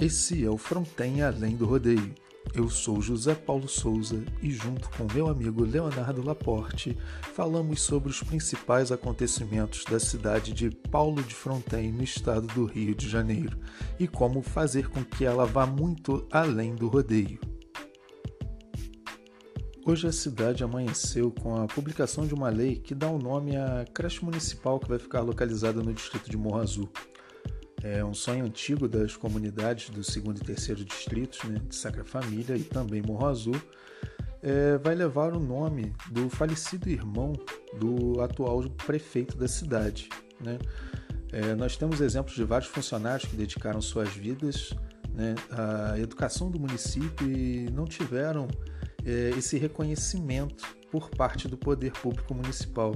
Esse é o Fronten Além do Rodeio. Eu sou José Paulo Souza e, junto com meu amigo Leonardo Laporte, falamos sobre os principais acontecimentos da cidade de Paulo de Fronten, no estado do Rio de Janeiro, e como fazer com que ela vá muito além do rodeio. Hoje a cidade amanheceu com a publicação de uma lei que dá o nome à creche municipal que vai ficar localizada no distrito de Morro Azul. É um sonho antigo das comunidades do segundo e terceiro distritos, né, de Sacra Família e também Morro Azul, é, vai levar o nome do falecido irmão do atual prefeito da cidade. Né? É, nós temos exemplos de vários funcionários que dedicaram suas vidas né, à educação do município e não tiveram é, esse reconhecimento por parte do poder público municipal.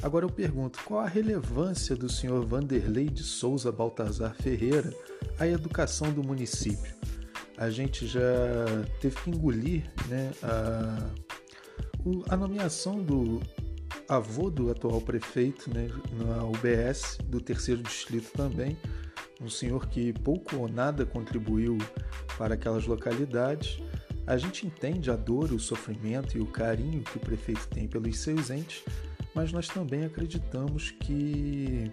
Agora eu pergunto, qual a relevância do senhor Vanderlei de Souza Baltazar Ferreira à educação do município? A gente já teve que engolir né, a, a nomeação do avô do atual prefeito né, na UBS, do terceiro distrito também, um senhor que pouco ou nada contribuiu para aquelas localidades. A gente entende a dor, o sofrimento e o carinho que o prefeito tem pelos seus entes, mas nós também acreditamos que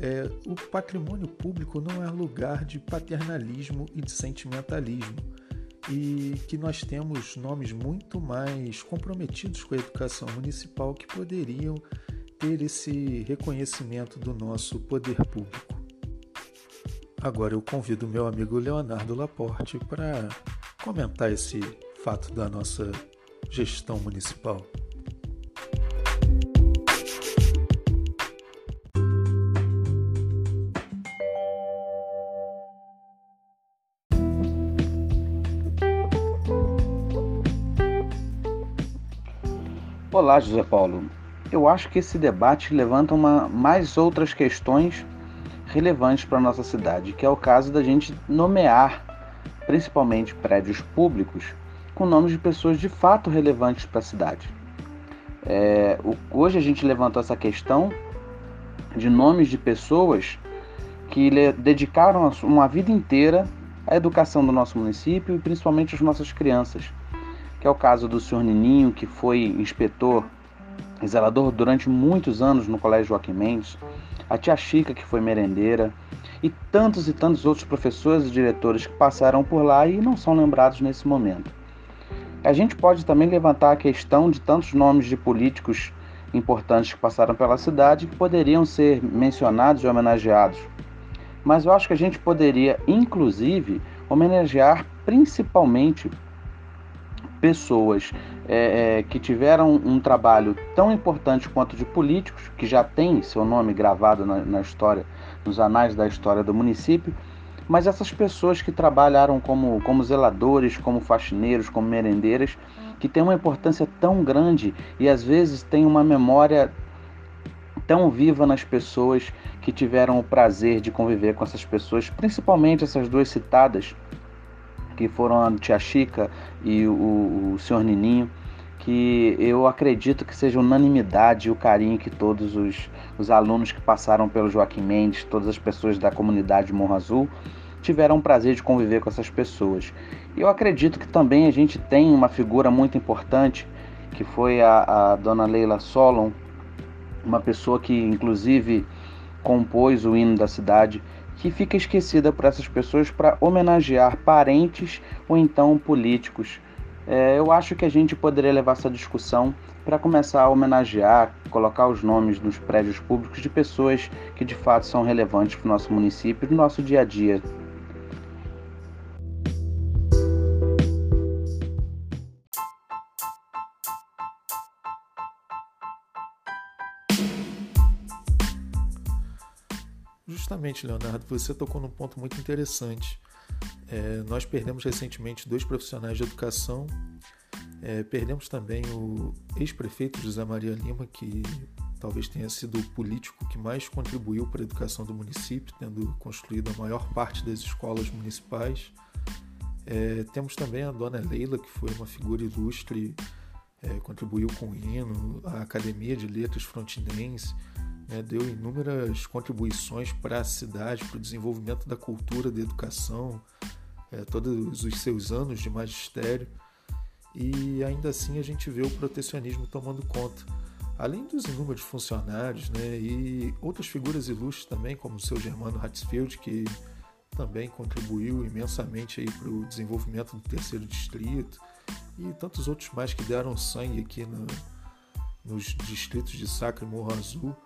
é, o patrimônio público não é lugar de paternalismo e de sentimentalismo e que nós temos nomes muito mais comprometidos com a educação municipal que poderiam ter esse reconhecimento do nosso poder público. Agora eu convido meu amigo Leonardo Laporte para comentar esse fato da nossa gestão municipal. Olá, José Paulo. Eu acho que esse debate levanta uma, mais outras questões relevantes para a nossa cidade, que é o caso da gente nomear, principalmente prédios públicos, com nomes de pessoas de fato relevantes para a cidade. É, o, hoje a gente levantou essa questão de nomes de pessoas que dedicaram uma vida inteira à educação do nosso município e principalmente às nossas crianças que é o caso do senhor Nininho, que foi inspetor e zelador durante muitos anos no Colégio Joaquim Mendes, a tia Chica, que foi merendeira, e tantos e tantos outros professores e diretores que passaram por lá e não são lembrados nesse momento. A gente pode também levantar a questão de tantos nomes de políticos importantes que passaram pela cidade que poderiam ser mencionados e homenageados. Mas eu acho que a gente poderia, inclusive, homenagear principalmente pessoas é, é, que tiveram um trabalho tão importante quanto de políticos, que já tem seu nome gravado na, na história, nos anais da história do município, mas essas pessoas que trabalharam como, como zeladores, como faxineiros, como merendeiras, que têm uma importância tão grande e às vezes têm uma memória tão viva nas pessoas que tiveram o prazer de conviver com essas pessoas, principalmente essas duas citadas, que foram a Tia Chica e o, o Senhor Nininho, que eu acredito que seja unanimidade o carinho que todos os, os alunos que passaram pelo Joaquim Mendes, todas as pessoas da comunidade Morro Azul, tiveram o prazer de conviver com essas pessoas. E eu acredito que também a gente tem uma figura muito importante, que foi a, a dona Leila Solon, uma pessoa que inclusive compôs o hino da cidade que fica esquecida por essas pessoas para homenagear parentes ou então políticos. É, eu acho que a gente poderia levar essa discussão para começar a homenagear, colocar os nomes nos prédios públicos de pessoas que de fato são relevantes para o nosso município e no nosso dia a dia. Justamente, Leonardo, você tocou num ponto muito interessante. É, nós perdemos recentemente dois profissionais de educação, é, perdemos também o ex-prefeito José Maria Lima, que talvez tenha sido o político que mais contribuiu para a educação do município, tendo construído a maior parte das escolas municipais. É, temos também a dona Leila, que foi uma figura ilustre, é, contribuiu com o hino, a Academia de Letras Frontinense né, deu inúmeras contribuições para a cidade, para o desenvolvimento da cultura, da educação, é, todos os seus anos de magistério. E ainda assim a gente vê o protecionismo tomando conta. Além dos inúmeros funcionários né, e outras figuras ilustres também, como o seu Germano Hatzfeld, que também contribuiu imensamente para o desenvolvimento do terceiro distrito, e tantos outros mais que deram sangue aqui no, nos distritos de Sacra e Morro Azul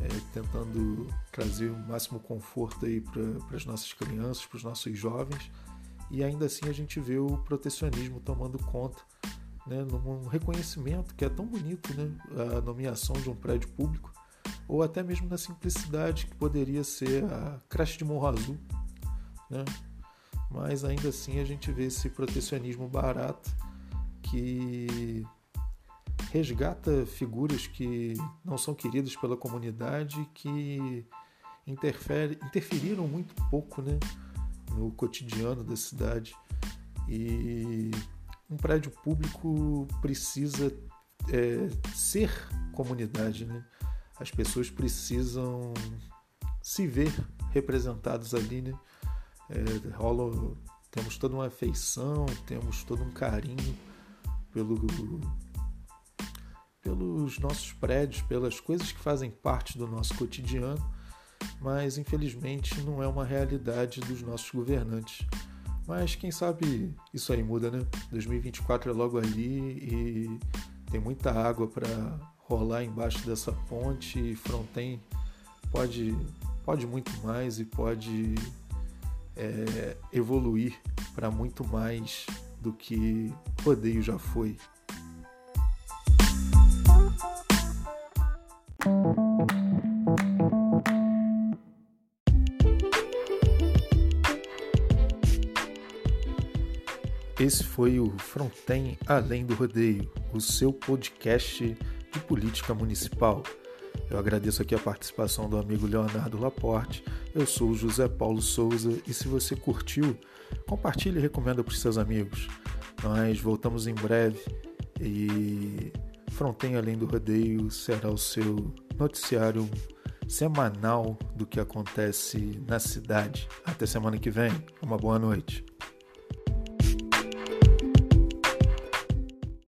é, tentando trazer o máximo conforto aí para as nossas crianças, para os nossos jovens, e ainda assim a gente vê o protecionismo tomando conta, né, num reconhecimento que é tão bonito, né, a nomeação de um prédio público, ou até mesmo na simplicidade que poderia ser a creche de Morro Azul, né, mas ainda assim a gente vê esse protecionismo barato que resgata figuras que não são queridas pela comunidade, que interfere, interferiram muito pouco né, no cotidiano da cidade. E um prédio público precisa é, ser comunidade, né? As pessoas precisam se ver representados ali, né? É, rola, temos toda uma afeição, temos todo um carinho pelo pelos nossos prédios, pelas coisas que fazem parte do nosso cotidiano, mas infelizmente não é uma realidade dos nossos governantes. Mas quem sabe isso aí muda, né? 2024 é logo ali e tem muita água para rolar embaixo dessa ponte e Fronten pode, pode muito mais e pode é, evoluir para muito mais do que Rodeio já foi. Esse foi o Fronten Além do Rodeio, o seu podcast de política municipal. Eu agradeço aqui a participação do amigo Leonardo Laporte. Eu sou o José Paulo Souza e se você curtiu, compartilhe e recomenda para os seus amigos. Nós voltamos em breve e Fronten Além do Rodeio será o seu noticiário semanal do que acontece na cidade. Até semana que vem. Uma boa noite.